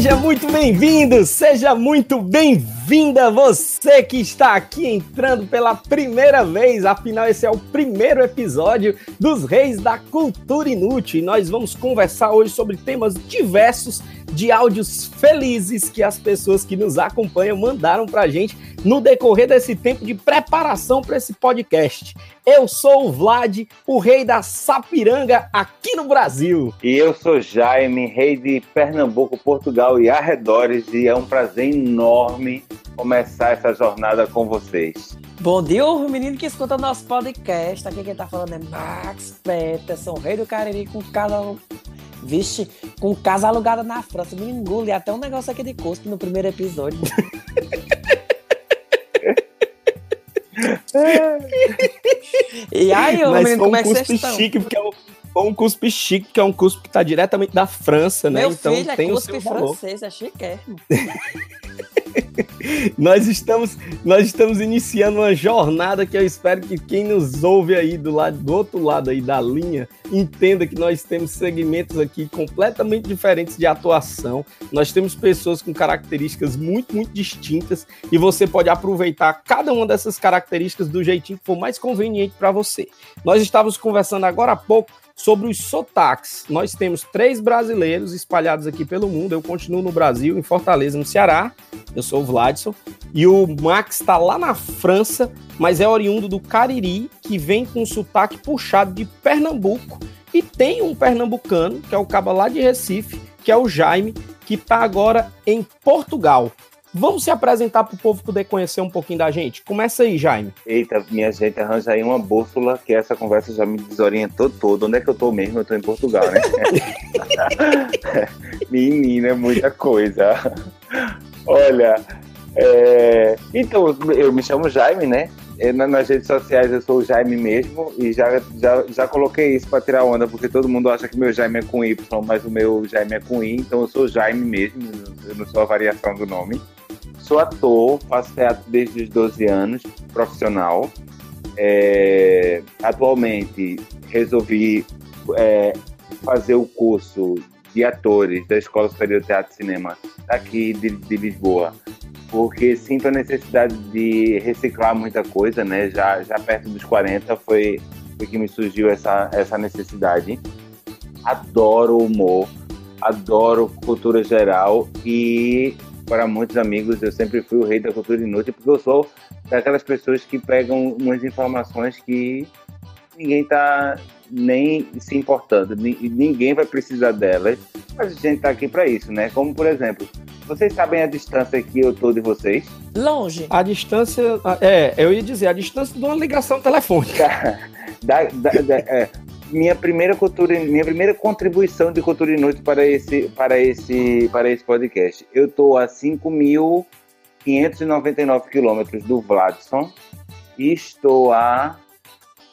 Seja muito bem-vindo, seja muito bem-vinda você que está aqui entrando pela primeira vez. Afinal, esse é o primeiro episódio dos Reis da Cultura Inútil e nós vamos conversar hoje sobre temas diversos de áudios felizes que as pessoas que nos acompanham mandaram pra gente no decorrer desse tempo de preparação para esse podcast. Eu sou o Vlad, o rei da Sapiranga aqui no Brasil. E eu sou Jaime, rei de Pernambuco, Portugal e arredores, e é um prazer enorme começar essa jornada com vocês. Bom dia, o menino que escuta o nosso podcast. Aqui quem tá falando é Max Peterson, rei do Cariri com casa. Vixe, com casa alugada na França. Me engole até um negócio aqui de cuspe no primeiro episódio. e aí, ô Mas menino, como um é que vocês cuspe estão? chique, porque é um, foi um cuspe chique, que é um cuspe que tá diretamente da França, né? Meu então filho é tem o cuspe seu valor. francês, é chiquérrimo. Nós estamos, nós estamos iniciando uma jornada que eu espero que quem nos ouve aí do lado do outro lado aí da linha entenda que nós temos segmentos aqui completamente diferentes de atuação. Nós temos pessoas com características muito, muito distintas e você pode aproveitar cada uma dessas características do jeitinho que for mais conveniente para você. Nós estávamos conversando agora há pouco sobre os sotaques. Nós temos três brasileiros espalhados aqui pelo mundo. Eu continuo no Brasil, em Fortaleza, no Ceará. Eu sou o Vladson. E o Max está lá na França, mas é oriundo do Cariri, que vem com um sotaque puxado de Pernambuco. E tem um pernambucano, que é o caba lá de Recife, que é o Jaime, que está agora em Portugal. Vamos se apresentar para o povo poder conhecer um pouquinho da gente? Começa aí, Jaime. Eita, minha gente, arranja aí uma bússola, que essa conversa já me desorientou todo. Onde é que eu tô mesmo? Eu tô em Portugal, né? Menina, é muita coisa. Olha, é, então, eu me chamo Jaime, né? É, na- Nas redes sociais eu sou o Jaime mesmo e já, já, já coloquei isso para tirar onda, porque todo mundo acha que meu Jaime é com Y, mas o meu Jaime é com I, então eu sou Jaime mesmo, eu não sou a variação do nome. Sou ator, faço teatro desde os 12 anos, profissional. É, atualmente resolvi é, fazer o curso de atores da Escola Superior de Teatro e Cinema aqui de, de Lisboa, porque sinto a necessidade de reciclar muita coisa, né? Já, já perto dos 40 foi, foi que me surgiu essa, essa necessidade. Adoro humor, adoro cultura geral e para muitos amigos eu sempre fui o rei da cultura inútil porque eu sou daquelas pessoas que pegam umas informações que ninguém tá nem se importando, ni- ninguém vai precisar delas, mas a gente tá aqui para isso, né? Como por exemplo, vocês sabem a distância que eu tô de vocês? Longe. A distância. É, eu ia dizer, a distância de uma ligação telefônica. Da- da- da- é, minha primeira cultura, minha primeira contribuição de cultura inútil para esse, para esse, para esse podcast. Eu tô a 5.599 quilômetros do Vladson e estou a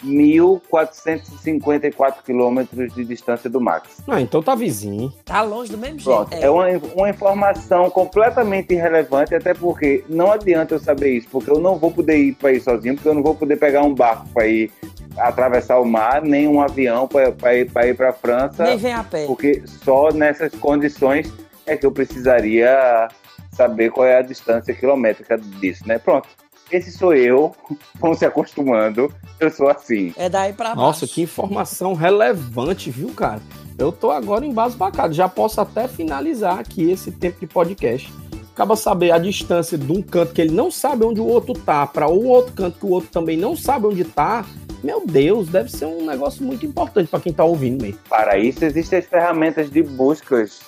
1.454 quilômetros de distância do Max. Ah, então tá vizinho. Tá longe do mesmo Pronto, jeito. é uma, uma informação completamente irrelevante, até porque não adianta eu saber isso, porque eu não vou poder ir para ir sozinho, porque eu não vou poder pegar um barco para ir atravessar o mar, nem um avião para ir para ir para França, Nem vem a pé. porque só nessas condições é que eu precisaria saber qual é a distância quilométrica disso, né? Pronto. Esse sou eu, vão se acostumando, eu sou assim. É daí pra baixo. Nossa, que informação relevante, viu, cara? Eu tô agora embasbacado. Já posso até finalizar aqui esse tempo de podcast. Acaba saber a distância de um canto que ele não sabe onde o outro tá, para um outro canto que o outro também não sabe onde tá. Meu Deus, deve ser um negócio muito importante para quem tá ouvindo mesmo. Para isso existem as ferramentas de buscas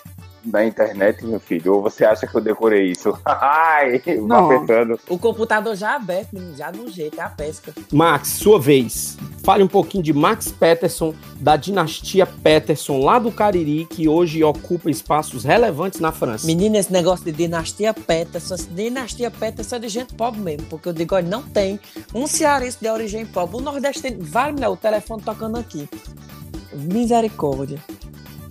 da internet, meu filho? Ou você acha que eu decorei isso? Ai, Não. vá pensando. O computador já aberto, menino, já no jeito, é a pesca. Max, sua vez. Fale um pouquinho de Max Peterson, da dinastia Peterson, lá do Cariri, que hoje ocupa espaços relevantes na França. Menino, esse negócio de dinastia Peterson, essa dinastia Peterson é de gente pobre mesmo, porque eu digo, olha, não tem um cearense de origem pobre. O nordestino, vai, mulher, o telefone tocando aqui. Misericórdia.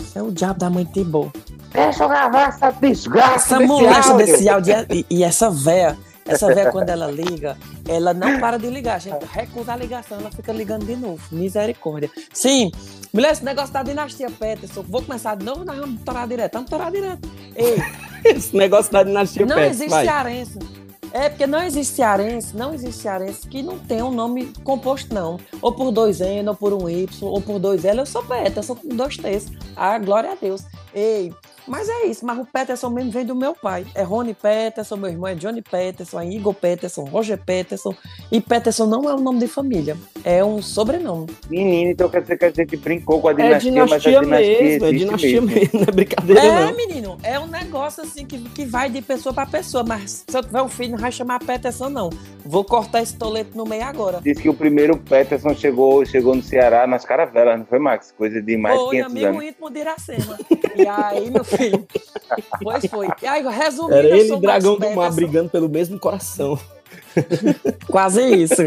Isso é o diabo da mãe Tibor. Deixa eu gravar essa desgraça Essa áudio. desse áudio e, e essa véia, essa véia quando ela liga, ela não para de ligar, a gente recusa a ligação, ela fica ligando de novo. Misericórdia. Sim, mulher, esse negócio da dinastia Peterson, vou começar de novo, nós vamos torar direto, vamos torar direto. Ei, Esse negócio da dinastia não Peterson, existe vai. cearense. É, porque não existe cearense, não existe cearense que não tenha um nome composto, não. Ou por dois N, ou por um Y, ou por dois L. Eu sou Peterson com dois T's. Ah, glória a Deus. Ei, mas é isso. Mas o Peterson mesmo vem do meu pai. É Rony Peterson, meu irmão é Johnny Peterson, é Igor Peterson, Roger Peterson. E Peterson não é um nome de família, é um sobrenome. Menino, então quer dizer que a gente brincou com a É dinastia, mas a dinastia dinastia mesmo, é dinastia mesmo. mesmo, não é brincadeira É, não. menino, é um negócio assim que, que vai de pessoa pra pessoa. Mas se eu tiver um filho, não vai chamar Peterson, não. Vou cortar esse toleto no meio agora. Diz que o primeiro Peterson chegou, chegou no Ceará nas caravelas, não foi, Max? Coisa de mais de Foi 500 amigo anos. íntimo de Iracema. E aí, meu filho. Pois foi. E aí, resumindo, Era ele e Dragão do Mar brigando pelo mesmo coração. Quase isso.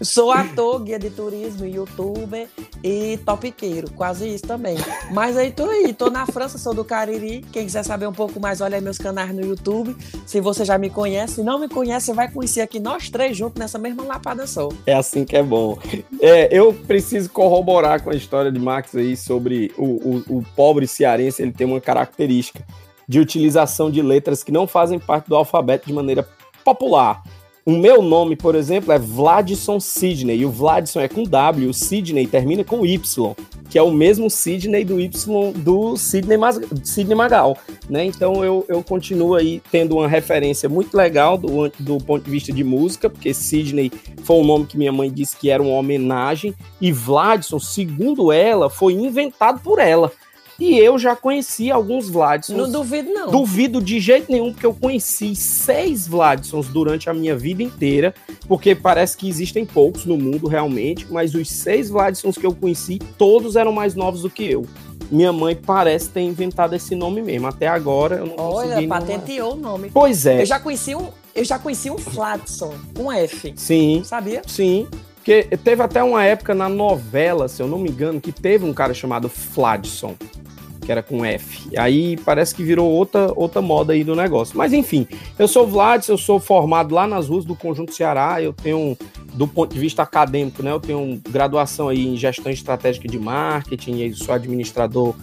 Sou ator, guia de turismo, youtuber e topiqueiro. Quase isso também. Mas aí tô aí, tô na França, sou do Cariri. Quem quiser saber um pouco mais, olha aí meus canais no YouTube. Se você já me conhece, se não me conhece, você vai conhecer aqui nós três juntos nessa mesma lapada só. É assim que é bom. É, eu preciso corroborar com a história de Max aí sobre o, o, o pobre cearense, ele tem uma característica de utilização de letras que não fazem parte do alfabeto de maneira popular. O meu nome, por exemplo, é Vladson Sidney, e o Vladson é com W, o Sidney termina com Y, que é o mesmo Sidney do Y do Sidney, Mas- Sidney Magal, né? Então eu, eu continuo aí tendo uma referência muito legal do, do ponto de vista de música, porque Sidney foi um nome que minha mãe disse que era uma homenagem, e Vladson, segundo ela, foi inventado por ela. E eu já conheci alguns Vladsons. Não duvido, não. Duvido de jeito nenhum, porque eu conheci seis Vladsons durante a minha vida inteira, porque parece que existem poucos no mundo realmente, mas os seis Vladsons que eu conheci, todos eram mais novos do que eu. Minha mãe parece ter inventado esse nome mesmo. Até agora eu não consegui. Olha, patenteou o nome. Pois é. Eu já conheci um, eu já conheci um Fladson, um F. Sim, Sabia? sim. Porque teve até uma época na novela, se eu não me engano, que teve um cara chamado Fladson, que era com F. Aí parece que virou outra, outra moda aí do negócio. Mas enfim, eu sou o Vladson, eu sou formado lá nas ruas do Conjunto Ceará, eu tenho, do ponto de vista acadêmico, né, eu tenho graduação aí em gestão estratégica de marketing, eu sou administrador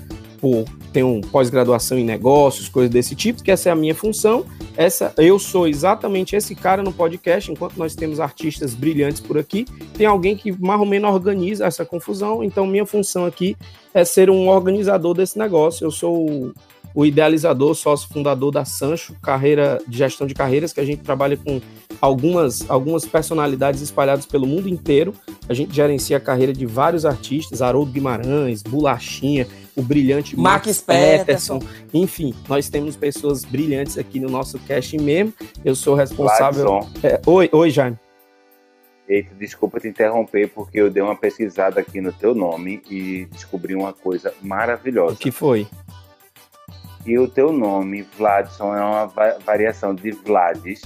por tenho pós-graduação em negócios, coisas desse tipo, que essa é a minha função. Essa, eu sou exatamente esse cara no podcast, enquanto nós temos artistas brilhantes por aqui, tem alguém que mais ou menos organiza essa confusão, então minha função aqui é ser um organizador desse negócio. Eu sou o, o idealizador, sócio fundador da Sancho, carreira de gestão de carreiras, que a gente trabalha com algumas, algumas personalidades espalhadas pelo mundo inteiro. A gente gerencia a carreira de vários artistas, Haroldo Guimarães, Bolachinha, o brilhante Max Max, Peterson. Peterson. Enfim, nós temos pessoas brilhantes aqui no nosso cast mesmo. Eu sou responsável. É, oi, oi, Jaime. Eita, desculpa te interromper, porque eu dei uma pesquisada aqui no teu nome e descobri uma coisa O maravilhosa. que foi? E o teu nome, Vladson, é uma va- variação de Vladis,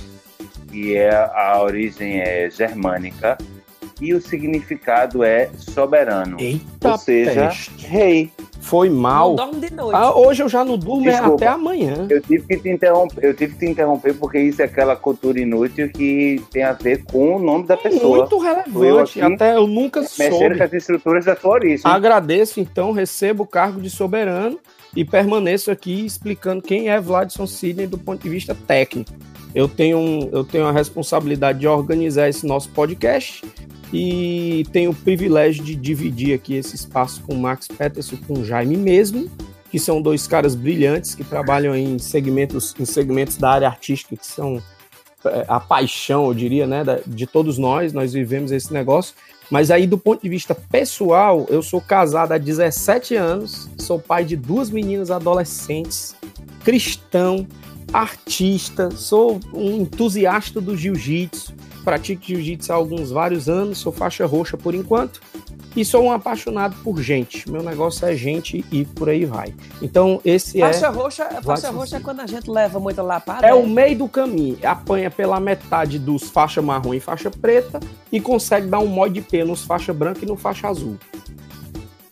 que é a origem é germânica, e o significado é soberano, Eita, ou seja, peste. rei. Foi mal. Não dorme de noite. Ah, hoje eu já não durmo é Desculpa. até amanhã. Eu tive que te interromper, eu tive que te interromper porque isso é aquela cultura inútil que tem a ver com o nome da pessoa. Muito Eu relevante. aqui, Até eu nunca soube. com as estruturas da sua origem. Agradeço, então, recebo o cargo de soberano e permaneço aqui explicando quem é Vladson Sidney do ponto de vista técnico. Eu tenho, eu tenho a responsabilidade de organizar esse nosso podcast e tenho o privilégio de dividir aqui esse espaço com o Max Peterson, com o Jaime mesmo, que são dois caras brilhantes que trabalham em segmentos, em segmentos da área artística que são é, a paixão, eu diria, né, de todos nós, nós vivemos esse negócio. Mas aí, do ponto de vista pessoal, eu sou casado há 17 anos, sou pai de duas meninas adolescentes, cristão, artista, sou um entusiasta do jiu-jitsu, pratico jiu-jitsu há alguns vários anos, sou faixa roxa por enquanto. E sou um apaixonado por gente. Meu negócio é gente e por aí vai. Então, esse Faixa é. roxa, faixa roxa é quando a gente leva muita lapada. É o meio do caminho. Apanha pela metade dos faixa marrom e faixa preta e consegue dar um mod de P nos faixa branca e no faixa azul.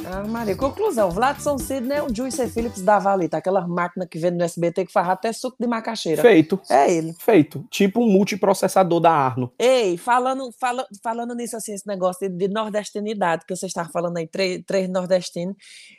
Ah, Maria, conclusão. Vladson Sidney é o Juice Phillips da Valita, aquela máquina que vende no SBT que faz até suco de macaxeira. Feito. É ele. Feito. Tipo um multiprocessador da Arno. Ei, falando, fala, falando nisso, assim, esse negócio de, de nordestinidade, que vocês estavam falando aí, três, três nordestinos.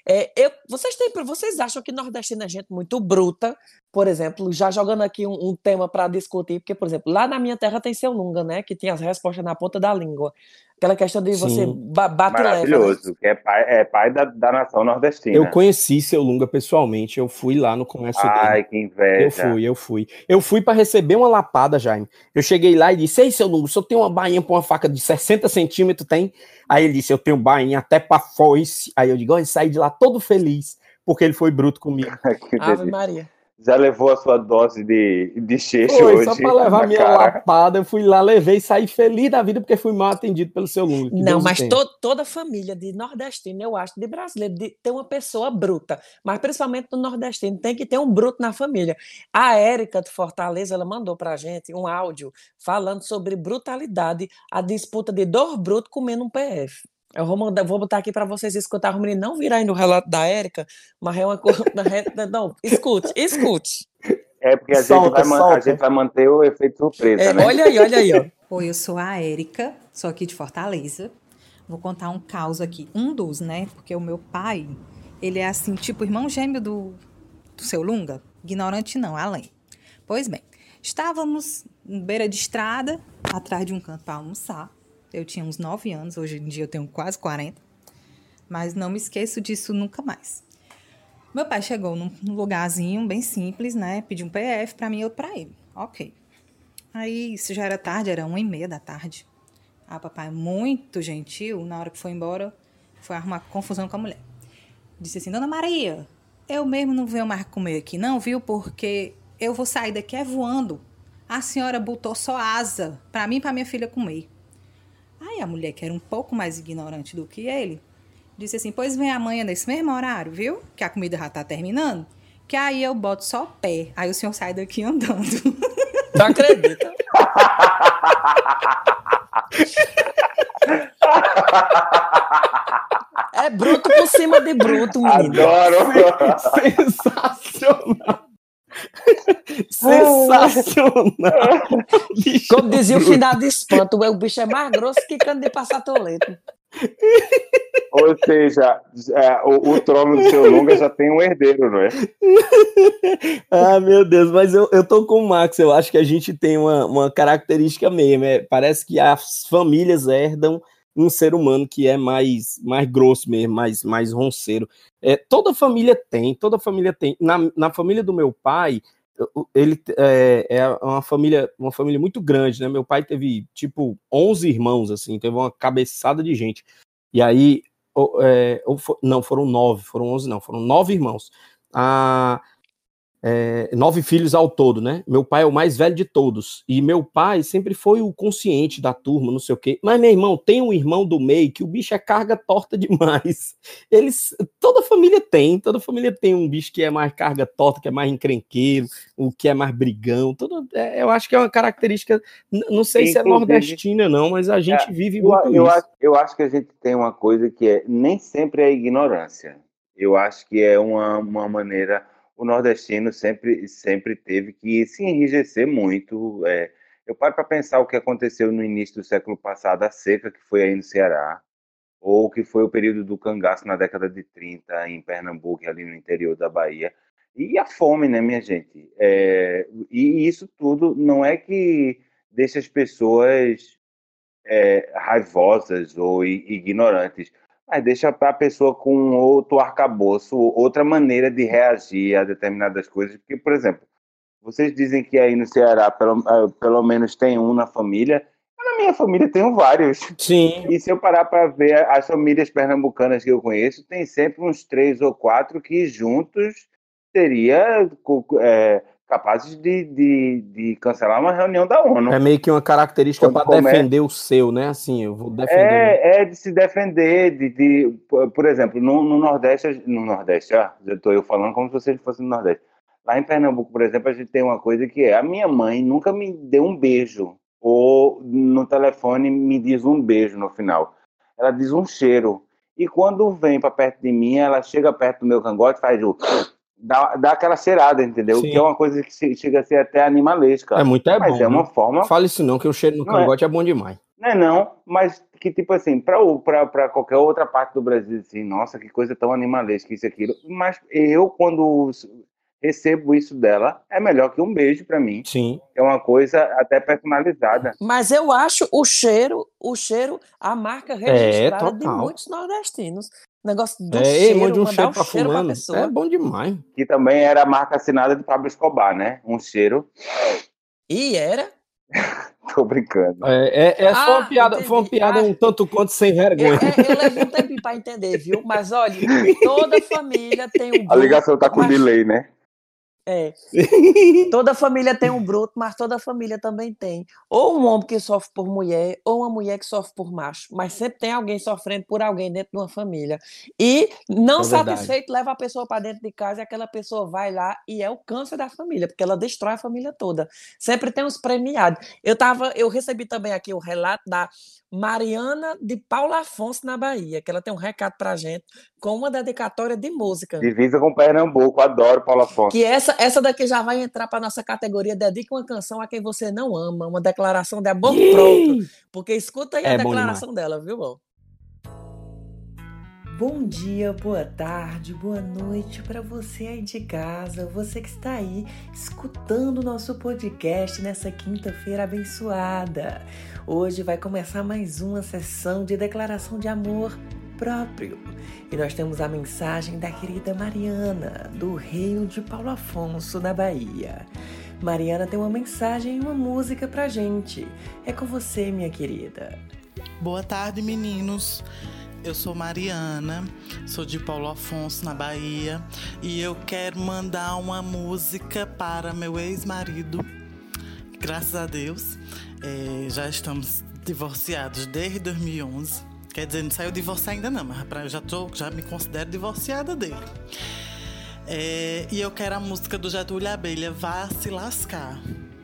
É, eu, vocês, têm, vocês acham que nordestino é gente muito bruta? Por exemplo, já jogando aqui um, um tema para discutir, porque, por exemplo, lá na minha terra tem seu Lunga, né? Que tem as respostas na ponta da língua. Aquela questão de você Sim. ba bate leva. né? Maravilhoso, que é pai, é pai da, da nação nordestina. Eu conheci seu Lunga pessoalmente. Eu fui lá no comércio dele. Ai, que inveja. Eu fui, eu fui. Eu fui para receber uma lapada, Jaime. Eu cheguei lá e disse: Ei, seu o senhor tem uma bainha pra uma faca de 60 centímetros? Tem? Aí ele disse: Eu tenho bainha até pra foice. Aí eu digo: Olha, saí de lá todo feliz, porque ele foi bruto comigo. Que Ave. Maria. Já levou a sua dose de, de xixi Foi, hoje? só pra levar minha cara. lapada. Eu fui lá, levei e saí feliz da vida porque fui mal atendido pelo seu. Que Não, Deus mas to, toda família de nordestino, eu acho, de brasileiro, de ter uma pessoa bruta. Mas principalmente no nordestino, tem que ter um bruto na família. A Érica de Fortaleza, ela mandou pra gente um áudio falando sobre brutalidade, a disputa de dois brutos comendo um PF. Eu vou, mandar, vou botar aqui pra vocês escutar. O menino não virar aí no relato da Érica, mas é uma coisa. Não, escute, escute. É porque a, Solta, gente vai, a gente vai manter o efeito surpresa, É, né? olha aí, olha aí, ó. Oi, eu sou a Érica, sou aqui de Fortaleza. Vou contar um caos aqui, um dos, né? Porque o meu pai, ele é assim, tipo irmão gêmeo do, do seu Lunga. Ignorante não, além. Pois bem, estávamos em beira de estrada, atrás de um canto para almoçar. Eu tinha uns 9 anos, hoje em dia eu tenho quase 40. Mas não me esqueço disso nunca mais. Meu pai chegou num lugarzinho bem simples, né? Pediu um PF para mim e outro para ele. Ok. Aí, isso já era tarde, era uma e meia da tarde. Ah, papai, muito gentil, na hora que foi embora, foi arrumar confusão com a mulher. Disse assim, Dona Maria, eu mesmo não venho mais comer aqui não, viu? Porque eu vou sair daqui é voando. A senhora botou só asa para mim e para minha filha comer. Aí a mulher, que era um pouco mais ignorante do que ele, disse assim, pois vem amanhã nesse mesmo horário, viu? Que a comida já tá terminando. Que aí eu boto só o pé. Aí o senhor sai daqui andando. Tu acredita? É bruto por cima de bruto, menino. Adoro! Sensacional! Sensacional! Como dizia o finado de espanto, o bicho é mais grosso que cano de passar toleto. Ou seja, é, o, o trono do seu Lunga já tem um herdeiro, não é? Ah, meu Deus, mas eu, eu tô com o Max, eu acho que a gente tem uma, uma característica mesmo, é, parece que as famílias herdam um ser humano que é mais, mais grosso mesmo, mais, mais ronceiro. É, toda família tem, toda família tem. Na, na família do meu pai, ele é, é uma família uma família muito grande, né? Meu pai teve tipo 11 irmãos, assim, teve uma cabeçada de gente. E aí, o- é, ou fo- não, foram nove, foram 11 não, foram nove irmãos. Ah, é, nove filhos ao todo, né? Meu pai é o mais velho de todos. E meu pai sempre foi o consciente da turma, não sei o quê. Mas, meu irmão, tem um irmão do meio que o bicho é carga torta demais. Eles. Toda família tem, toda família tem um bicho que é mais carga torta, que é mais encrenqueiro, o que é mais brigão. Tudo, é, eu acho que é uma característica. Não sei se é Inclusive- nordestina, não, mas a gente vive Eu, muito eu isso. acho, eu acho que a gente tem uma coisa que é nem sempre é ignorância. Eu acho que é uma, uma maneira. O nordestino sempre, sempre teve que se enrijecer muito. é. eu paro para pensar o que aconteceu no início do século passado, a seca que foi aí no Ceará, ou que foi o período do cangaço na década de 30 em Pernambuco, ali no interior da Bahia. E a fome, né, minha gente? É, e isso tudo não é que deixa as pessoas é, raivosas ou ignorantes, mas deixa a pessoa com outro arcabouço, outra maneira de reagir a determinadas coisas. Porque, por exemplo, vocês dizem que aí no Ceará pelo, ah, pelo menos tem um na família. Eu, Na minha família tenho vários. Sim. E se eu parar para ver as famílias pernambucanas que eu conheço, tem sempre uns três ou quatro que juntos seria co- é, capaz de, de, de cancelar uma reunião da ONU. É meio que uma característica para defender o seu, né? Assim, eu vou defender. É, é de se defender, de, de por exemplo, no, no Nordeste, no Nordeste, ah, já estou eu falando como se vocês fossem no Nordeste. Lá em Pernambuco, por exemplo, a gente tem uma coisa que é, a minha mãe nunca me deu um beijo, ou no telefone me diz um beijo no final. Ela diz um cheiro. E quando vem para perto de mim, ela chega perto do meu cangote e faz o... Dá, dá aquela cheirada, entendeu? Sim. Que é uma coisa que che- chega a ser até animalesca. É muito é Mas bom. é uma né? forma Fala isso não, que o cheiro no Não é. cangote é bom demais. não é não, mas que tipo assim, para qualquer outra parte do Brasil, assim, nossa, que coisa tão animalesca isso e aquilo. Mas eu, quando recebo isso dela, é melhor que um beijo para mim. Sim. É uma coisa até personalizada. Mas eu acho o cheiro, o cheiro, a marca registrada de total. muitos nordestinos. O negócio do É, ei, cheiro, mande um mandar cheiro pra cheiro pra pessoa. É bom demais. Que também era a marca assinada de Pablo Escobar, né? Um cheiro. E era. Tô brincando. É, é, é só Ah, uma piada, foi uma entendi. piada Ah. um tanto quanto sem Eu, vergonha. é, eu levei um tempinho pra entender, viu? Mas olha, toda família tem um A ligação tá com mas- delay, né? É. Toda família tem um bruto, mas toda família também tem. Ou um homem que sofre por mulher, ou uma mulher que sofre por macho. Mas sempre tem alguém sofrendo por alguém dentro de uma família. E, não É satisfeito, leva a pessoa para dentro de casa e aquela pessoa vai lá e é o câncer da família, porque ela destrói a família toda. Sempre tem uns premiados. Eu tava, eu recebi também aqui o relato da Mariana de Paula Afonso na Bahia, que ela tem um recado pra gente com uma dedicatória de música. Divisa com Pernambuco, adoro Paulo Afonso. Que essa, essa daqui já vai entrar para nossa categoria Dedica uma canção a quem você não ama, uma declaração de amor pronto. Porque escuta aí a É bom declaração dela, viu, bom? Bom dia, boa tarde, boa noite para você aí de casa, você que está aí escutando o nosso podcast nessa quinta-feira abençoada. Hoje vai começar mais uma sessão de declaração de amor próprio. E nós temos a mensagem da querida Mariana, do Reino de Paulo Afonso, na Bahia. Mariana tem uma mensagem e uma música pra gente. É com você, minha querida. Boa tarde, meninos. Eu sou Mariana, sou de Paulo Afonso, na Bahia, e eu quero mandar uma música para meu ex-marido. Graças a Deus, eh, já estamos divorciados desde 2011. Quer dizer, não saiu divorciar ainda não, mas pra- já, tô, já me considero divorciada dele. Eh, e eu quero a música do Getúlio Abelha, Vá Se Lascar.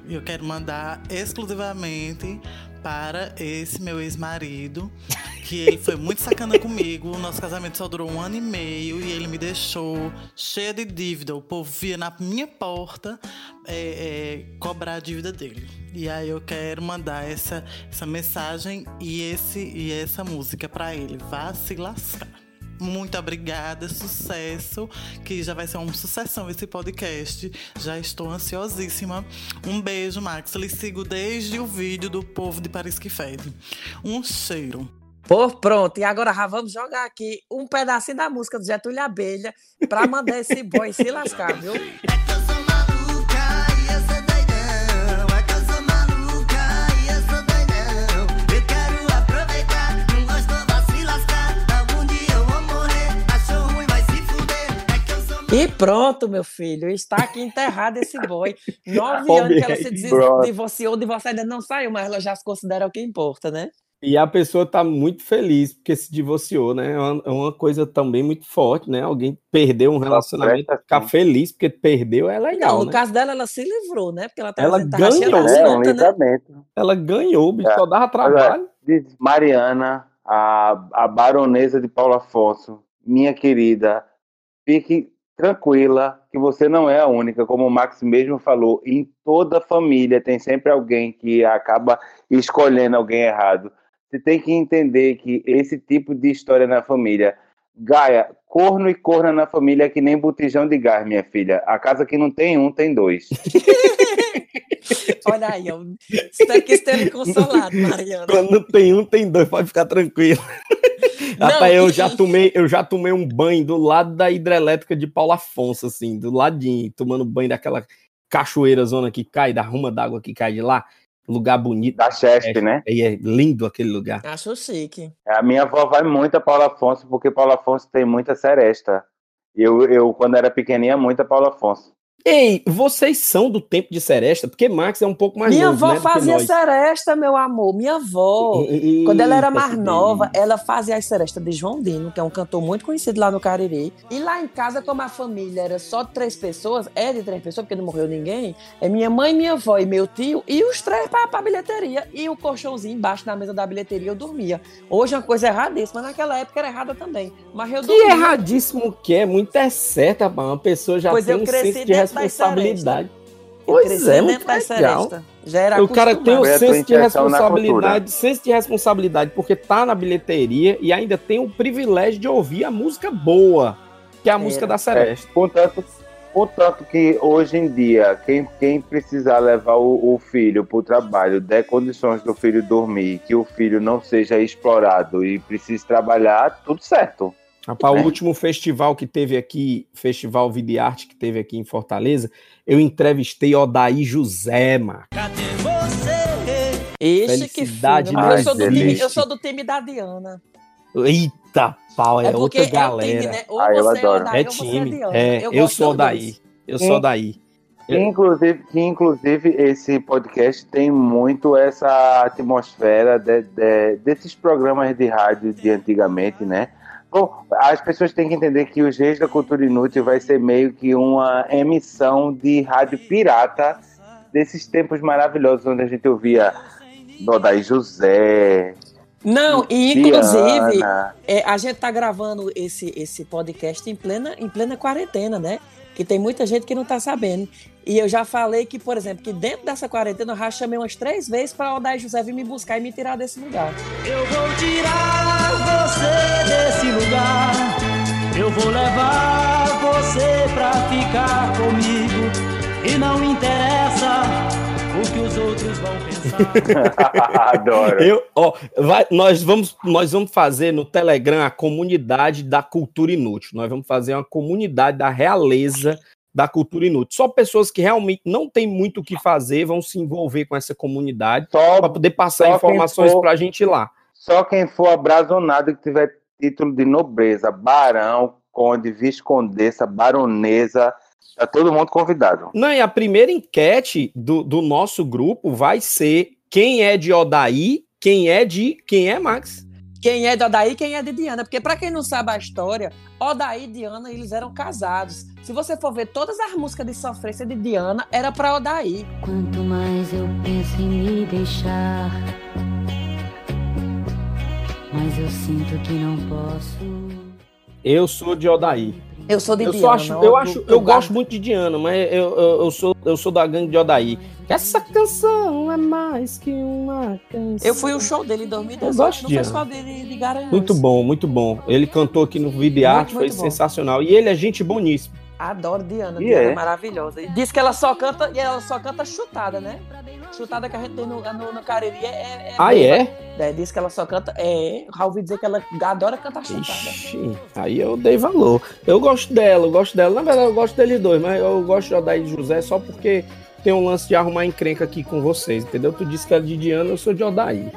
E eu quero mandar exclusivamente para esse meu ex-marido, que ele foi muito sacana comigo. O nosso casamento só durou um ano e meio e ele me deixou cheia de dívida. O povo via na minha porta é, é, cobrar a dívida dele. E aí eu quero mandar essa, essa mensagem e, esse, e essa música para ele. Vá se lascar. Muito obrigada, sucesso, que já vai ser uma sucessão esse podcast. Já estou ansiosíssima. Um beijo, Max. Lhe sigo desde o vídeo do povo de Paris que Fede. Um cheiro. Pô, pronto. E agora já vamos jogar aqui um pedacinho da música do Getúlio Abelha pra mandar esse boy se lascar, viu? E pronto, meu filho, está aqui enterrado esse boy. Nove anos que ela se divorciou, o divórcio ainda não saiu, mas ela já se considera o que importa, né? E a pessoa tá muito feliz porque se divorciou, né? É uma, é uma coisa também muito forte, né? Alguém perdeu um relacionamento, ficar sim. feliz porque perdeu é legal, não, no né? caso dela, ela se livrou, né? Porque ela tá Ela tá cheia ganhou, É um né? Ela ganhou, bicho, É. só dava trabalho. Diz Mariana, a, a baronesa de Paulo Afonso, minha querida, fique tranquila que você não é a única, como o Max mesmo falou, em toda família tem sempre alguém que acaba escolhendo alguém errado. Você tem que entender que esse tipo de história na família, Gaia, corno e corna na família é que nem botijão de gás, minha filha. A casa que não tem um, tem dois. Olha aí, ó. Espero que esteja consolado, Mariana. Quando tem um, tem dois, pode ficar tranquilo. Não, Rapaz, eu e- já tomei, eu já tomei um banho do lado da hidrelétrica de Paulo Afonso, assim, do ladinho, tomando banho daquela cachoeira zona que cai, da ruma d'água que cai de lá. Lugar bonito. Da Chesp, né? E é lindo aquele lugar. Acho chique. A minha avó vai muito a Paulo Afonso, porque Paulo Afonso tem muita seresta. Eu, eu, quando era pequenininha, muita Paulo Afonso. Ei, vocês são do tempo de Seresta? Porque Max é um pouco mais Minha novo, avó né, que fazia seresta, meu amor. Minha avó. Eita, Quando ela era que mais nova, ela fazia as serestas de João Dino, que é um cantor muito conhecido lá no Cariri. E lá em casa, como a família era só de três pessoas, é de três pessoas, porque não morreu ninguém, é minha mãe, minha avó e meu tio, e os três pra, pra bilheteria. E o colchãozinho embaixo da mesa da bilheteria eu dormia. Hoje é uma coisa erradíssima, mas naquela época era errada também. Mas eu Que dormia. erradíssimo que é, muito é certo, rapaz. Uma pessoa já Pois tem eu um cresci senso de responsabilidade. Pois é, muito legal. Já era O cara tem o senso de responsabilidade, senso de responsabilidade, porque tá na bilheteria e ainda tem o privilégio de ouvir a música boa, que é a música da Seresta. É, contanto, contanto que hoje em dia, quem, quem precisar levar o, o filho para o trabalho, der condições do filho dormir, que o filho não seja explorado e precise trabalhar, tudo certo. Rapaz, É. o último festival que teve aqui, Festival Vida e Arte, que teve aqui em Fortaleza, eu entrevistei Odaí José, mano. Ixi, que Felicidade fino. Mas eu, sou time, eu sou do time da Diana. Eita, pau, é, outra é galera. time, né? Ou Ah, eu você. Odaí, É você time. É, eu, gosto sou Odaí. Eu sou Odaí. Que inclusive, que inclusive esse podcast tem muito essa atmosfera de- de- desses programas de rádio de antigamente, né? Bom, as pessoas têm que entender que os Reis da Cultura Inútil vai ser meio que uma emissão de rádio pirata desses tempos maravilhosos onde a gente ouvia Dodaí José, Não, e inclusive, é, a gente tá gravando esse, esse podcast em plena, em plena quarentena, né? Que tem muita gente que não tá sabendo. E eu já falei que, por exemplo, que dentro dessa quarentena eu já chamei umas três vezes pra Odair José vir me buscar e me tirar desse lugar. Eu vou tirar você desse lugar. Eu vou levar você pra ficar comigo. E não interessa o que os outros vão pensar. Adoro. Eu, ó, vai- nós, vamos, nós vamos fazer no Telegram a comunidade da cultura inútil. Nós vamos fazer uma comunidade da realeza da cultura inútil. Só pessoas que realmente não têm muito o que fazer vão se envolver com essa comunidade Só, para poder passar informações for- para a gente lá. só quem for abrazonado que tiver título de nobreza, barão, conde, viscondessa, baronesa, tá todo mundo convidado. Não, e a primeira enquete do, do nosso grupo vai ser quem é de Odaí, quem é de. Quem é Max? Quem é de Odaí e quem é de Diana. Porque pra quem não sabe a história, Odaí e Diana, eles eram casados. Se você for ver todas as músicas de sofrência de Diana, era pra Odaí. Quanto mais eu penso em me deixar, mas eu sinto que não posso. Eu sou de Odaí. Eu sou de Eu, Diana. acho, eu, acho, do eu gosto muito de Diana, mas eu, eu, eu sou, eu sou da gangue de Odaí. Essa canção é mais que uma canção. Eu fui o show dele em 2018. Eu gosto no de festival dele de Garanhuns. Muito bom, muito bom. Ele cantou aqui no Vídeo de Muito, Arte, foi muito bom. sensacional. E ele é gente boníssima. Adoro Diana. E Diana é. é. maravilhosa. Diz que ela só canta e ela só canta chutada, né? Chutada que a gente tem no, no, no Cariri é. é Ah, boa. é? É, diz que ela só canta. É, ouvi dizer que ela adora cantar chutada. Ixi, aí eu dei valor. Eu gosto dela, eu gosto dela. Na verdade, eu gosto deles dois, mas eu gosto de Odaí e José só porque tem um lance de arrumar encrenca aqui com vocês, entendeu? Tu disse que era de Diana, eu sou de Odaí.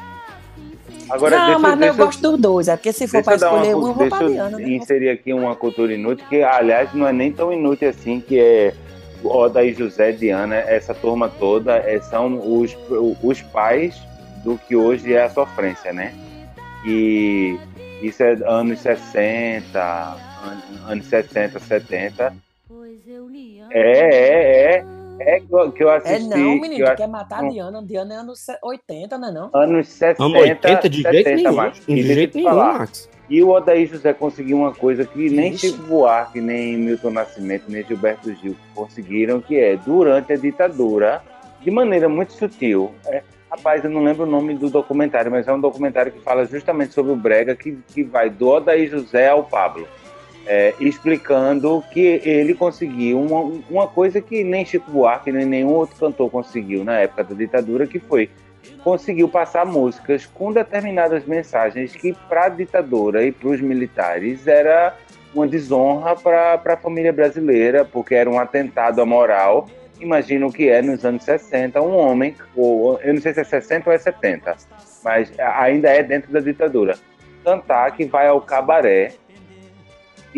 Agora, não, deixa, mas deixa, eu gosto dos dois. É porque se for eu dar escolher um, uma, eu vou Diana, eu né? inserir aqui uma cultura inútil, que aliás não é nem tão inútil assim, que é Odaí José, Diana, essa turma toda, é, são os, os pais do que hoje é a sofrência, né? E isso é anos 60, an- anos 60, 70. É, é, é. É que eu, que eu assisti. É não, que menino, ass- quer matar a Diana. Diana é anos 80, não é não? Anos 60, Amo 80 de jeito 70, nenhum. macho. De E jeito nenhum, Max. E o Odaí José conseguiu uma coisa que nem. Chico Buarque, nem Milton Nascimento, nem Gilberto Gil conseguiram, que é, durante a ditadura, de maneira muito sutil, é, rapaz, eu não lembro o nome do documentário, mas é um documentário que fala justamente sobre o Brega, que, que vai do Odaí José ao Pablo, é, explicando que ele conseguiu uma, uma coisa que nem Chico Buarque, nem nenhum outro cantor conseguiu na época da ditadura, que foi conseguiu passar músicas com determinadas mensagens que para a ditadura e para os militares era uma desonra para a família brasileira, porque era um atentado à moral. Imagina o que é nos anos 60, um homem, ou eu não sei se é 60 ou é 70, mas ainda é dentro da ditadura, cantar que vai ao cabaré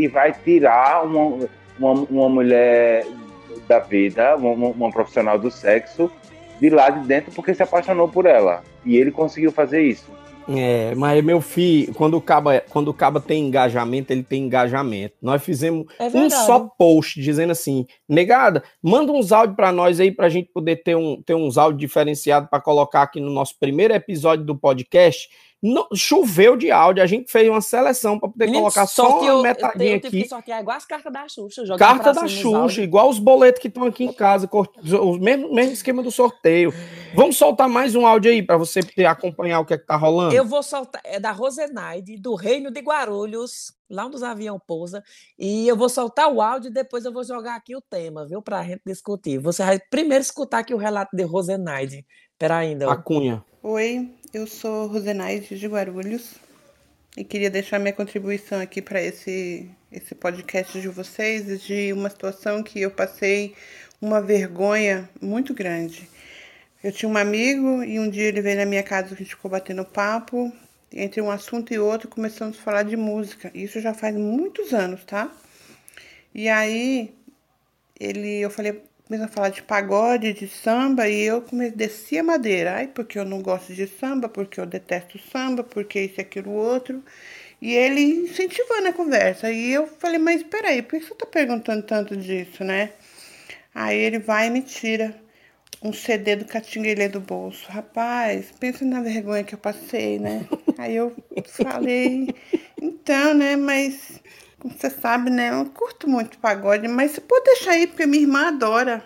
e vai tirar uma, uma, uma mulher da vida, uma, uma profissional do sexo, de lá de dentro porque se apaixonou por ela. E ele conseguiu fazer isso. É, mas meu filho, quando o caba, quando o caba tem engajamento, ele tem engajamento. Nós fizemos É um só post dizendo assim: negada, manda uns áudios pra nós aí pra gente poder ter, um, ter uns áudios diferenciados pra colocar aqui no nosso primeiro episódio do podcast. No- choveu de áudio, a gente fez uma seleção pra poder Menino, colocar só uma eu tenho- metadinha eu tive aqui. que sortear igual as cartas da Xuxa. Carta da Xuxa, igual os boletos que estão aqui em casa, o mesmo, mesmo esquema do sorteio. Vamos soltar mais um áudio aí pra você acompanhar o que é que tá rolando. Eu vou soltar, é da Rosenaide, do Reino de Guarulhos, lá onde os aviões pousa, e eu vou soltar o áudio e depois eu vou jogar aqui o tema, viu, pra gente discutir. Você vai primeiro escutar aqui o relato de Rosenaide. Pera ainda. A Cunha. Oi, eu sou Rosenaide de Guarulhos e queria deixar minha contribuição aqui para esse, esse podcast de vocês de uma situação que eu passei uma vergonha muito grande. Eu tinha um amigo e um dia ele veio na minha casa, a gente ficou batendo papo. Entre um assunto e outro, começamos a falar de música. Isso já faz muitos anos, tá? E aí, ele, eu falei, começou a falar de pagode, de samba, e eu comecei, desci a madeira. Ai, porque eu não gosto de samba, porque eu detesto samba, porque isso, aquilo, outro. E ele incentivando a conversa. E eu falei, mas peraí, por que você tá perguntando tanto disso, né? Aí ele vai e me tira um CD do Catinguelê do bolso. Rapaz, pensa na vergonha que eu passei, né? Aí eu falei, então, né, mas como você sabe, né, eu não curto muito pagode, mas você pode deixar aí, porque minha irmã adora.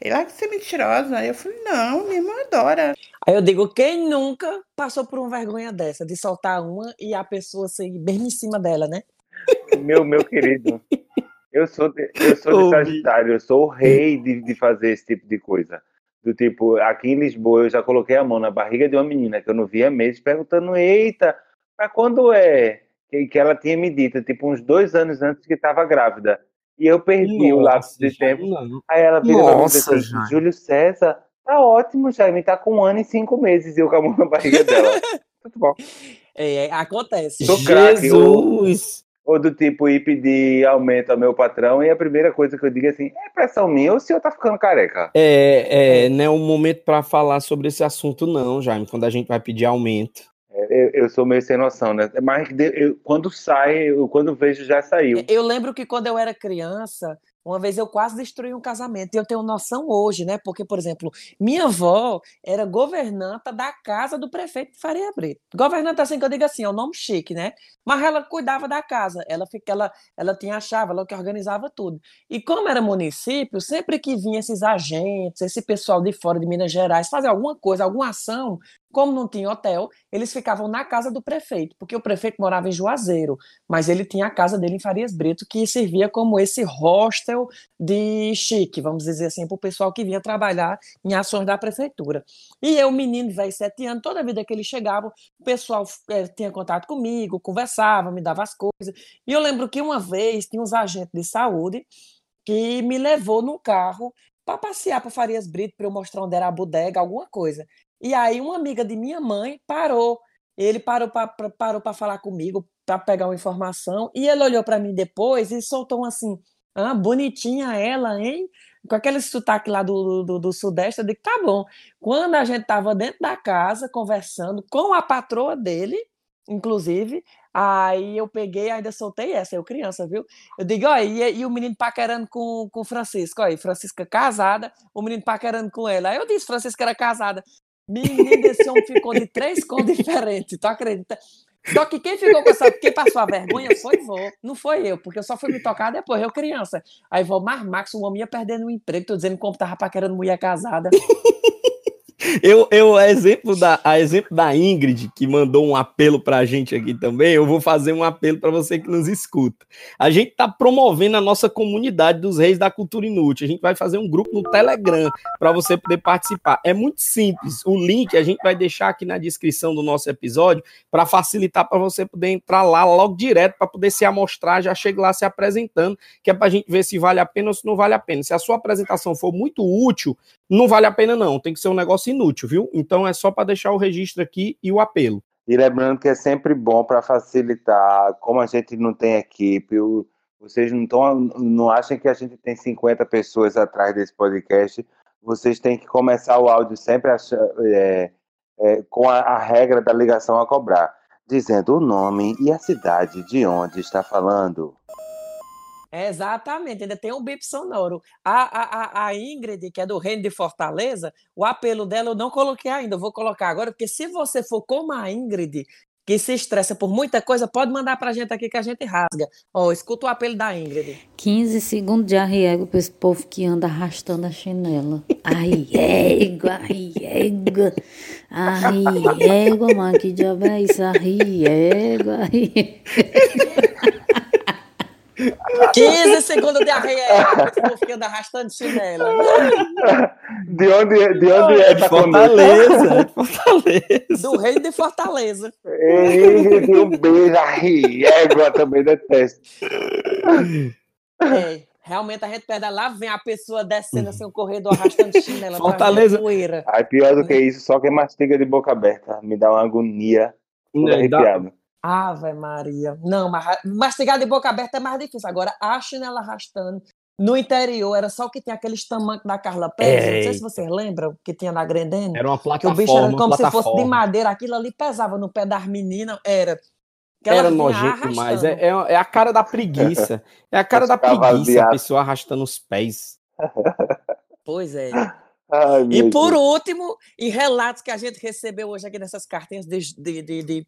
Ele, ah, que você é mentirosa. Aí eu falei, não, minha irmã adora. Aí eu digo, quem nunca passou por uma vergonha dessa, de soltar uma e a pessoa sair bem em cima dela, né? Meu, meu querido, eu sou de, eu sou de Sagitário, eu sou o rei de, de fazer esse tipo de coisa. Do tipo, aqui em Lisboa eu já coloquei a mão na barriga de uma menina que eu não via há meses, perguntando, eita, mas quando é? Que, que ela tinha me dito, tipo, uns dois anos antes que estava grávida. E eu perdi o lapso de tempo. Aí ela vira pra mim Nossa, assim. Júlio César, tá ótimo, Jaime, tá com um ano e cinco meses. E eu com a mão na barriga dela. Tudo bom. É, acontece. Sou craque. Ou, ou do tipo, ir pedir aumento ao meu patrão e a primeira coisa que eu digo é assim, é pressão minha ou o senhor tá ficando careca? É, é, não é o momento para falar sobre esse assunto, não, Jaime, quando a gente vai pedir aumento. É, Eu, eu sou meio sem noção, né? Mas eu- quando sai, eu, quando vejo, já saiu. Eu lembro que quando eu era criança, uma vez eu quase destruí um casamento. E eu tenho noção hoje, né? Porque, por exemplo, minha avó era governanta da casa do prefeito de Faria Brito. Governanta, assim que eu digo assim, é um nome chique, né? Mas ela cuidava da casa. Ela, fica, ela, ela tinha a chave, ela que organizava tudo. E como era município, sempre que vinha esses agentes, esse pessoal de fora de Minas Gerais fazer alguma coisa, alguma ação, como não tinha hotel, eles ficavam na casa do prefeito, porque o prefeito morava em Juazeiro, mas ele tinha a casa dele em Farias Brito, que servia como esse hostel de chique, vamos dizer assim, para o pessoal que vinha trabalhar em ações da prefeitura. E eu, menino, velho, sete anos, toda vida que ele chegava, o pessoal eh, tinha contato comigo, conversava, me dava as coisas. E eu lembro que uma vez tinha uns agentes de saúde que me levou num carro para passear por Farias Brito, para eu mostrar onde era a bodega, alguma coisa. E aí uma amiga de minha mãe parou. Ele parou para parou para falar comigo, para pegar uma informação, e ele olhou para mim depois e soltou um assim: "Ah, bonitinha ela, hein?" Com aquele sotaque lá do, do, do Sudeste, eu digo, tá bom. Quando a gente tava dentro da casa, conversando com a patroa dele, inclusive, aí eu peguei, ainda soltei essa, eu criança, viu? Eu digo, ó, e, e o menino paquerando com, com Francisco, e Francisca casada, o menino paquerando com ela. Aí eu disse, Francisca era casada. Menino, esse homem ficou de três cores diferentes, tu acredita? Só que quem ficou com essa, quem passou a vergonha foi vó, não foi eu, porque eu só fui me tocar depois, eu criança. Aí vó, mas Max, o homem ia perdendo o emprego, tô dizendo como tava paquerando mulher casada. Eu, eu a exemplo da, a exemplo da Ingrid, que mandou um apelo pra gente aqui também, eu vou fazer um apelo para você que nos escuta. A gente tá promovendo a nossa comunidade dos Reis da Cultura Inútil. A gente vai fazer um grupo no Telegram para você poder participar. É muito simples. O link a gente vai deixar aqui na descrição do nosso episódio para facilitar para você poder entrar lá logo direto para poder se amostrar, já chega lá se apresentando, que é pra gente ver se vale a pena ou se não vale a pena. Se a sua apresentação for muito útil, não vale a pena não, tem que ser um negócio inútil, viu? Então é só para deixar o registro aqui e o apelo. E lembrando que é sempre bom para facilitar, como a gente não tem equipe, Vocês não, tão, não acham que a gente tem 50 pessoas atrás desse podcast? Vocês têm que começar o áudio sempre é, é, com a, a regra da ligação a cobrar, dizendo o nome e a cidade de onde está falando. Exatamente, ainda tem um bip sonoro. A, a, a Ingrid, que é do Reino de Fortaleza, o apelo dela eu não coloquei ainda, eu vou colocar agora, porque se você for como a Ingrid, que se estressa por muita coisa, pode mandar pra gente aqui que a gente rasga. Ó, escuta o apelo da Ingrid. 15 segundos de arriego pra esse povo que anda arrastando a chinela. Arriego, arriego, arriego, mano, que diabo é isso? Arriego, arriego. 15 segundos de arreia, povo que anda arrastando chinela. De onde, de onde é, tá Fortaleza, Fortaleza. Do reino de Fortaleza. Ei, um beijo, arriego, também detesto. É, realmente a gente perde lá, vem a pessoa descendo assim o corredor arrastando chinela. Fortaleza. Poeira. Aí pior do que isso, só quem mastiga de boca aberta. Me dá uma agonia. Tudo Né, dá- arrepiado. Ave Maria. Não, mas mastigar de boca aberta é mais difícil. Agora, a chinela arrastando. No interior, era só o que tinha aqueles tamancos da Carla Pérez. Não sei se vocês lembram que tinha na Grendene. Era uma Que o plataforma. bicho era como se fosse de plataforma. madeira. Aquilo ali pesava no pé das meninas. Era. Era nojento demais. arrastando. É, é, é a cara da preguiça. É a cara da preguiça, a pessoa arrastando os pés. Pois é. Ai, E por Deus. último, em relatos que a gente recebeu hoje aqui nessas cartinhas de, de- de- de-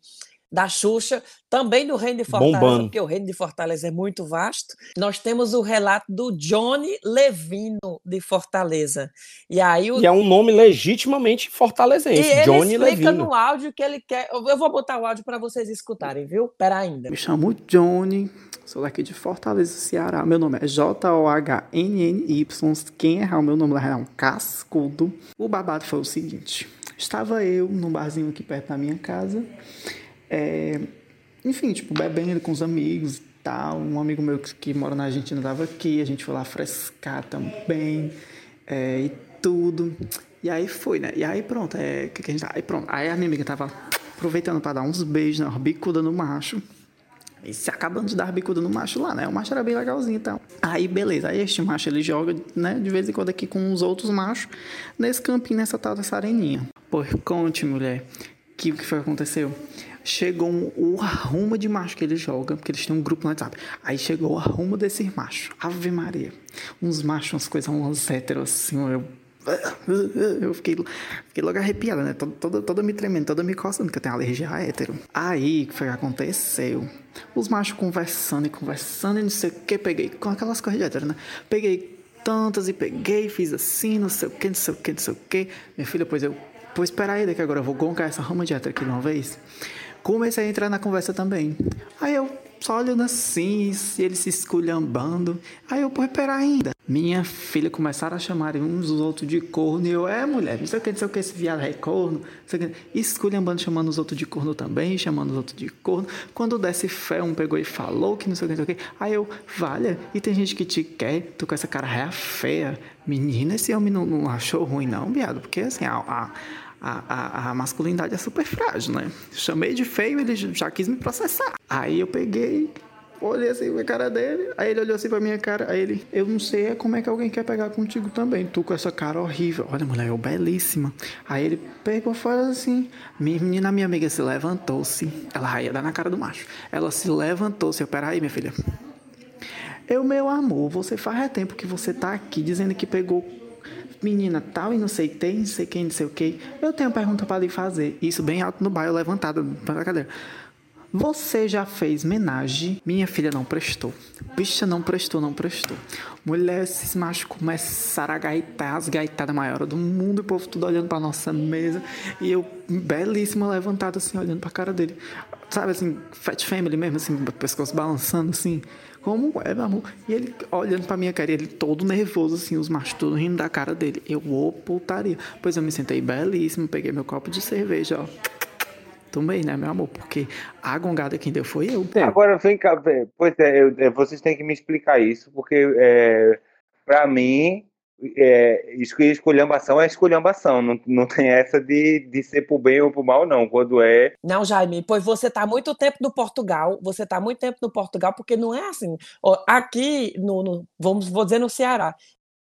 da Xuxa, também do Reino de Fortaleza, Bombando. porque o Reino de Fortaleza é muito vasto, nós temos o relato do Johnny Levino de Fortaleza. E aí o E é um nome legitimamente e fortalezense. ele Johnny explica Levino. no áudio que ele quer. Eu vou botar o áudio para vocês escutarem, viu? Pera ainda. Me chamo Johnny, sou daqui de Fortaleza, Ceará. Meu nome é J-O-H-N-N-Y. Quem errar o meu nome lá é um cascudo. O babado foi o seguinte: estava eu num barzinho aqui perto da minha casa, é, enfim, tipo, bebendo com os amigos e tal. Um amigo meu que, que mora na Argentina estava aqui, a gente foi lá frescar também é, e tudo. E aí foi, né? E aí pronto, é, que que a gente, aí pronto. Aí a minha amiga tava aproveitando para dar uns beijos, né? Bicuda no macho. E se acabando de dar bicuda no macho lá, né? O macho era bem legalzinho e tal. Aí, beleza. Aí este macho, ele joga, né? De vez em quando aqui com os outros machos. Nesse campinho, nessa tal dessa areninha. Pois conte, mulher. Que o que foi que aconteceu? Chegou o arrumo de macho que ele joga. Porque eles têm um grupo no WhatsApp. Aí chegou o arrumo desses machos. Ave Maria. Uns machos, umas coisas, uns héteros assim. Eu... Eu fiquei, fiquei logo arrepiada, né? Toda, toda, me tremendo, toda me coçando, porque eu tenho alergia a hétero. Aí, o que foi que aconteceu? Os machos conversando e conversando e não sei o que, peguei com aquelas coisas de hétero, né? Peguei tantas e peguei, fiz assim, não sei o que, não sei o que, não sei o que. Minha filha, pois eu, pois aí, daqui agora eu vou goncar essa rama de hétero aqui de uma vez. Comecei a entrar na conversa também. Aí eu só olhando assim, ele se esculhambando. Aí eu, pô, pera ainda. Minha filha começaram a chamar uns os outros de corno. E eu, é mulher, não sei o que, não sei o que, esse viado é corno. Não que. Esculhambando, chamando os outros de corno também, chamando os outros de corno. Quando desce fé, um pegou e falou que não sei o que, não sei o que. Aí eu, valha, e tem gente que te quer, tu com essa cara réia feia. Menina, esse homem não, não achou ruim, não, viado. Porque assim, a, a a, a, a, masculinidade é super frágil, né? Chamei de feio, ele já quis me processar. Aí eu peguei, olhei assim pra cara dele, aí ele olhou assim pra minha cara, aí ele, eu não sei como é que alguém quer pegar contigo também, tu com essa cara horrível. Olha, mulher, eu belíssima. Aí ele pegou fora assim, minha menina, minha amiga se levantou-se, ela ia dar na cara do macho. Ela se levantou-se, eu, peraí, minha filha. Eu, meu amor, você faz é tempo que você tá aqui dizendo que pegou menina tal e não sei quem, não sei quem, não sei o que. Eu tenho uma pergunta para lhe fazer. Isso bem alto no bairro, levantada para a cadeira. Você já fez menagem? Minha filha não prestou. Bicha não prestou, não prestou. Mulher, esses machos começaram a gaitar, as gaitadas maiores do mundo, o povo tudo olhando pra nossa mesa. E eu, belíssima, levantada assim, olhando pra cara dele. Sabe assim, Fat Family mesmo, assim, pescoço balançando assim. Como é, meu amor? E ele olhando pra minha cara, ele todo nervoso, assim, os machos todos rindo da cara dele. Eu, ô putaria. Pois eu me sentei belíssimo, peguei meu copo de cerveja, ó. Tomei, né, meu amor? Porque a gongada quem deu foi eu. Agora, vem cá, pois é, eu- é, vocês têm que me explicar isso, porque é, para mim, é, esco- esculhambação é esculhambação, não, não tem essa de, de ser pro bem ou pro mal, não. Quando é. Não, Jaime, pois você está muito tempo no Portugal, você está muito tempo no Portugal, porque não é assim. Aqui, no, no- vamos, vou dizer no Ceará,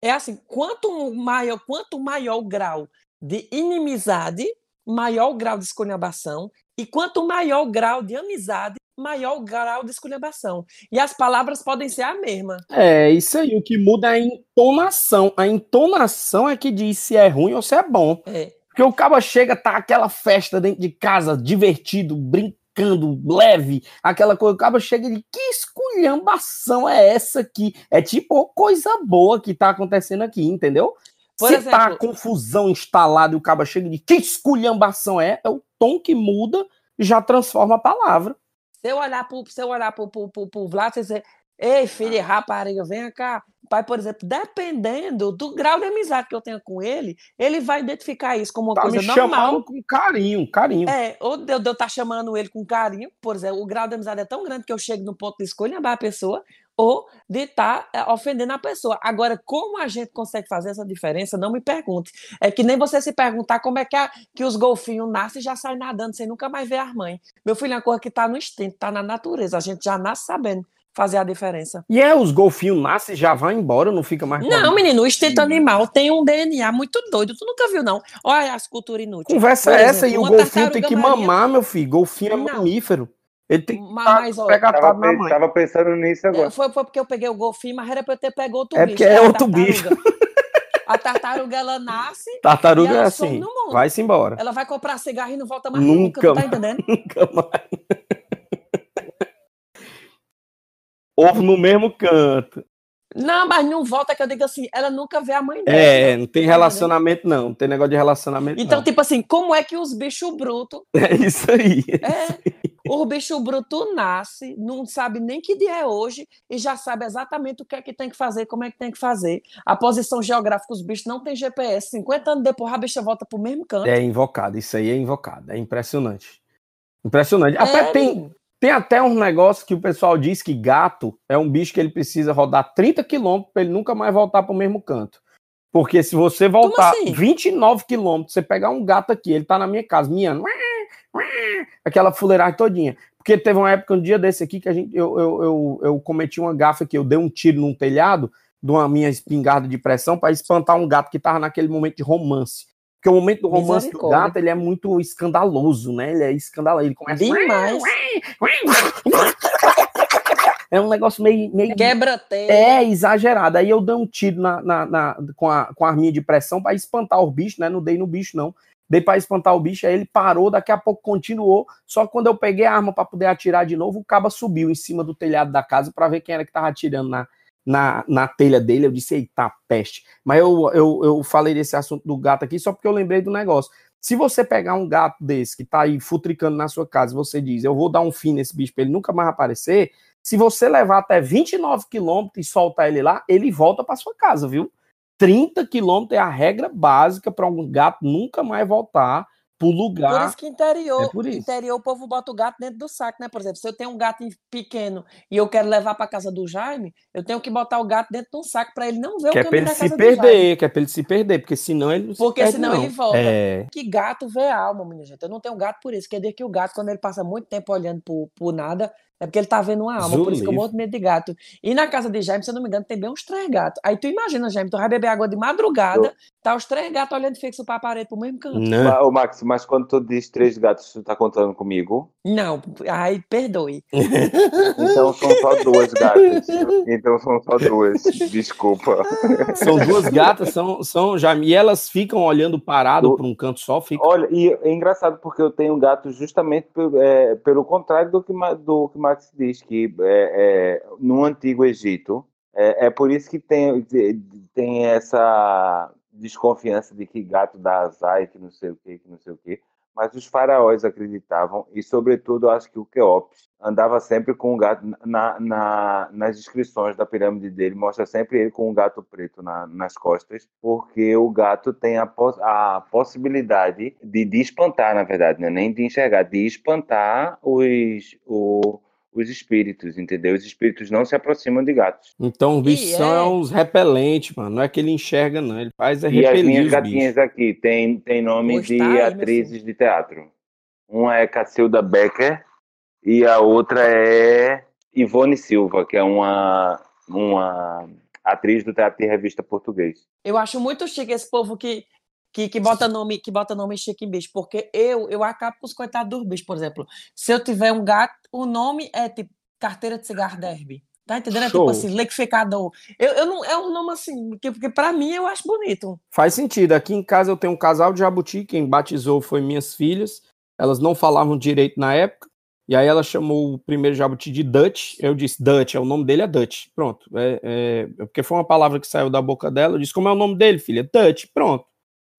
é assim, quanto maior, quanto maior o grau de inimizade, maior o grau de esculhambação, e quanto maior o grau de amizade, maior grau de esculhambação. E as palavras podem ser a mesma. É, isso aí. O que muda é a entonação. A entonação é que diz se é ruim ou se é bom. É. Porque o cabo chega, tá aquela festa dentro de casa, divertido, brincando, leve, aquela coisa. O cabo chega e diz: que esculhambação é essa aqui? É tipo coisa boa que tá acontecendo aqui, entendeu? Por Se exemplo- tá a confusão instalada e o cabo chega e diz: que esculhambação é? É o tom que muda e já transforma a palavra. Se eu olhar pro, se eu olhar pro, pro, pro, pro Vlad dizer, ei, filho, rapariga, vem cá. Pai, por exemplo, dependendo do grau de amizade que eu tenho com ele, ele vai identificar isso como uma Tá coisa me normal. chamando com carinho, carinho. É, ou de eu estar chamando ele com carinho, por exemplo, o grau de amizade é tão grande que eu chego no ponto de escolhambar a pessoa, ou de estar ofendendo a pessoa. Agora, como a gente consegue fazer essa diferença, não me pergunte. É que nem você se perguntar como é que, a- que os golfinhos nascem e já saem nadando sem nunca mais ver as mães. Meu filho, é uma coisa que está no instinto, está na natureza. A gente já nasce sabendo fazer a diferença. E é, os golfinhos nascem e já vão embora, não fica mais. Não, menino, o instinto animal tem um DNA muito doido. Tu nunca viu, não? Olha as culturas inúteis. Conversa é essa aí, exemplo, o golfinho tem que marinha- mamar, meu filho. Golfinho é mamífero. Ele tem que Ma- tá mas, ó, pegatado Tava, na pe- mãe. tava pensando nisso agora. É, Foi, foi porque eu peguei o golfinho, mas era pra eu ter pego outro É bicho. porque é que a outro bicho. tartaruga. A tartaruga, ela nasce. Tartaruga e ela é assim, no mundo. vai-se embora. Ela vai comprar cigarro e não volta mais nunca, Nunca tá mais. entendendo? Nunca mais. Ovo no mesmo canto. Não, mas não volta que eu digo assim, ela nunca vê a mãe dela. É, não tem relacionamento, não. Não tem negócio de relacionamento, Então, não. tipo assim, como é que os bichos brutos, É isso aí. é, o bicho bruto nasce, não sabe nem que dia é hoje e já sabe exatamente o que é que tem que fazer, como é que tem que fazer. A posição geográfica, os bichos não tem GPS. 50 anos depois, a bicha volta pro mesmo canto. É invocado, isso aí é invocado. É impressionante. Impressionante. Até É, tem, tem até um negócio que o pessoal diz que gato é um bicho que ele precisa rodar 30 quilômetros para ele nunca mais voltar para o mesmo canto. Porque se você voltar assim? 29 quilômetros, você pegar um gato aqui, ele tá na minha casa, miando, aquela fuleiragem todinha. Porque teve uma época, um dia desse aqui, que a gente, eu, eu, eu, eu cometi uma gafa que eu dei um tiro num telhado de uma minha espingarda de pressão para espantar um gato que tava naquele momento de romance. Porque o momento do romance do gato, ele é muito escandaloso, né? Ele é escandaloso, ele começa... Demais. É um negócio meio... meio Quebra telha. é exagerado. Aí eu dei um tiro na, na- na- com, a, com a arminha de pressão para espantar o bicho, né? Não dei no bicho, não. Dei para espantar o bicho, aí ele parou, daqui a pouco continuou. Só que quando eu peguei a arma para poder atirar de novo, o caba subiu em cima do telhado da casa para ver quem era que tava atirando na, na, na telha dele. Eu disse, eita, peste. Mas eu, eu, eu falei desse assunto do gato aqui só porque eu lembrei do negócio. Se você pegar um gato desse que tá aí futricando na sua casa, você diz, eu vou dar um fim nesse bicho para ele nunca mais aparecer, se você levar até 29 quilômetros e soltar ele lá, ele volta para sua casa, viu? 30 quilômetros é a regra básica para um gato nunca mais voltar pro Por lugar. isso que interior, É por isso. interior o povo bota o gato dentro do saco, né? Por exemplo, se eu tenho um gato pequeno e eu quero levar para casa do Jaime, eu tenho que botar o gato dentro de um saco para ele não ver Que o é caminho ele da se casa do Jaime. que é pra ele se perder, porque senão ele não se Porque perde, senão não. ele volta. É. Que gato vê alma, minha gente. Eu não tenho gato por isso. Quer dizer que o gato, quando ele passa muito tempo olhando por, por nada, é porque ele tá vendo uma alma. Por isso que eu morro de medo de gato. E na casa de Jaime, se eu não me engano, tem bem uns três gatos. Aí tu imagina, Jaime, tu vai beber água de madrugada, tá os três gatos olhando fixo pra parede pro mesmo canto. Ma- Ô, Max, mas quando tu diz três gatos, tu tá contando comigo? Não, ai, perdoe. Então são só duas gatas. Então são só duas. Desculpa. São duas gatas, são, são já. E elas ficam olhando parado para um canto só, fica. Olha, e é engraçado porque eu tenho gato justamente é, pelo contrário do que, do que Max diz, que é, é, no Antigo Egito, é, é por isso que tem, tem essa desconfiança de que gato dá azar e que não sei o que, que não sei o que. Mas os faraós acreditavam, e sobretudo acho que o Queops andava sempre com um gato na, na- nas descrições da pirâmide dele, mostra sempre ele com um gato preto na- nas costas, porque o gato tem a, a possibilidade de, de espantar, na verdade, né? nem de enxergar, de espantar os, o- os espíritos, entendeu? Os espíritos não se aproximam de gatos. Então, os bichos E são é- uns repelentes, mano. Não é que ele enxerga, não. Ele faz é E as repelir minhas os gatinhas bichos. aqui tem, tem nome Pois de atrizes de teatro. Uma é Cacilda Becker e a outra é Ivone Silva, que é uma, uma atriz do teatro e revista português. Eu acho muito chique esse povo que, que, que bota nome que bota nome chique em bicho, porque eu eu acabo com os coitados dos bichos, por exemplo. Se eu tiver um gato, o nome é tipo carteira de cigarro derby. Tá entendendo? É tipo assim, liquificador. Eu, eu não, é um nome assim, que, porque pra mim eu acho bonito. Faz sentido. Aqui em casa eu tenho um casal de jabuti. Quem batizou foi minhas filhas. Elas não falavam direito na época. E aí ela chamou o primeiro jabuti de Dutch. Eu disse, Dutch, é o nome dele é Dutch. Pronto. É, é- porque foi uma palavra que saiu da boca dela. Eu disse, como é o nome dele, filha? Dutch. Pronto.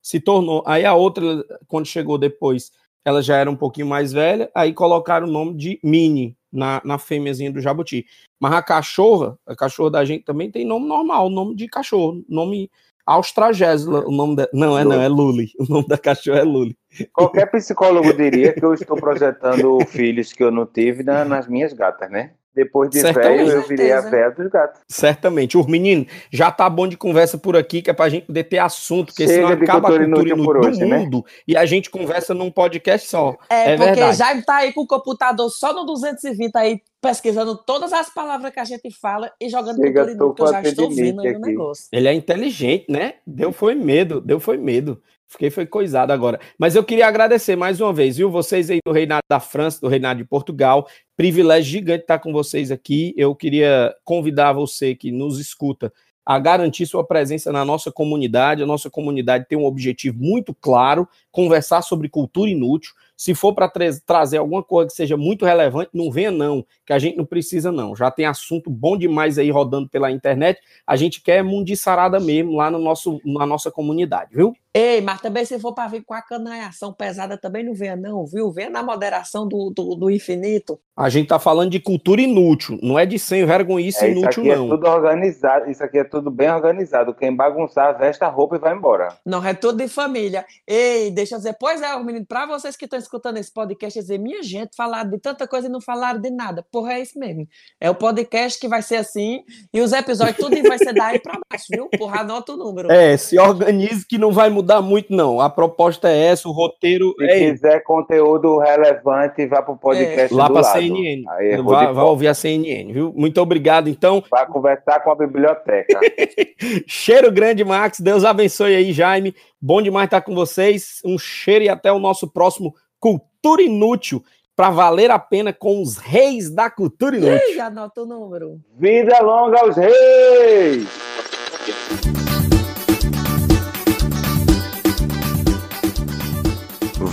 Se tornou. Aí a outra, quando chegou depois, ela já era um pouquinho mais velha. Aí colocaram o nome de Mini na, na fêmeazinha do jabuti. Mas a cachorra, a cachorra da gente também tem nome normal, nome de cachorro, nome Austragésila, o nome da... Não, é não, é Luli. O nome da cachorra é Luli. Qualquer psicólogo diria que eu estou projetando filhos que eu não tive na- nas minhas gatas, né? Depois de Certamente. velho, eu virei a véia dos gatos. Certamente. Os meninos, já tá bom de conversa por aqui, que é pra gente poder ter assunto, porque Chega senão de acaba a cultura inútil inútil por do hoje, né? mundo e a gente conversa num podcast só. É, É porque verdade. já tá aí com o computador só no 220 aí, pesquisando todas as palavras que a gente fala e jogando Chega, cultura inútil, que eu já estou vendo aí o aqui. negócio. Ele é inteligente, né? Deu foi medo, deu foi medo. Fiquei foi coisado agora. Mas eu queria agradecer mais uma vez, viu? Vocês aí do Reinado da França, do Reinado de Portugal. Privilégio gigante estar com vocês aqui. Eu queria convidar você que nos escuta a garantir sua presença na nossa comunidade. A nossa comunidade tem um objetivo muito claro: conversar sobre cultura inútil. Se for para trazer alguma coisa que seja muito relevante, não venha, não, que a gente não precisa, não. Já tem assunto bom demais aí rodando pela internet. A gente quer mundiçarada mesmo lá no nosso, na nossa comunidade, viu? Ei, mas também se for para vir com a canaiação pesada, também não venha, não, viu? Venha na moderação do, do, do infinito. A gente tá falando de cultura inútil, não é de sem vergonhice É, isso inútil, aqui é não. tudo organizado, isso aqui é tudo bem organizado. Quem bagunçar, veste a roupa e vai embora. Não, é tudo de família. Ei, deixa eu dizer, pois é, menino, para vocês que estão escutando esse podcast, dizer, minha gente, falaram de tanta coisa e não falaram de nada. Porra, é isso mesmo. É o podcast que vai ser assim, e os episódios tudo vai ser daí para baixo, viu? Porra, anota o número. É, se organize que não vai mudar muito, não. A proposta é essa, o roteiro Se é quiser conteúdo relevante, vá pro podcast lá do para lado. CNN. Volta. ouvir a CNN, viu? Muito obrigado, então. Vai conversar com a biblioteca. Cheiro grande, Max. Deus abençoe aí, Jaime. Bom demais estar com vocês. Um cheiro e até o nosso próximo Cultura Inútil para valer a pena com os reis da cultura inútil. Ei, anota o número. Vida longa aos reis!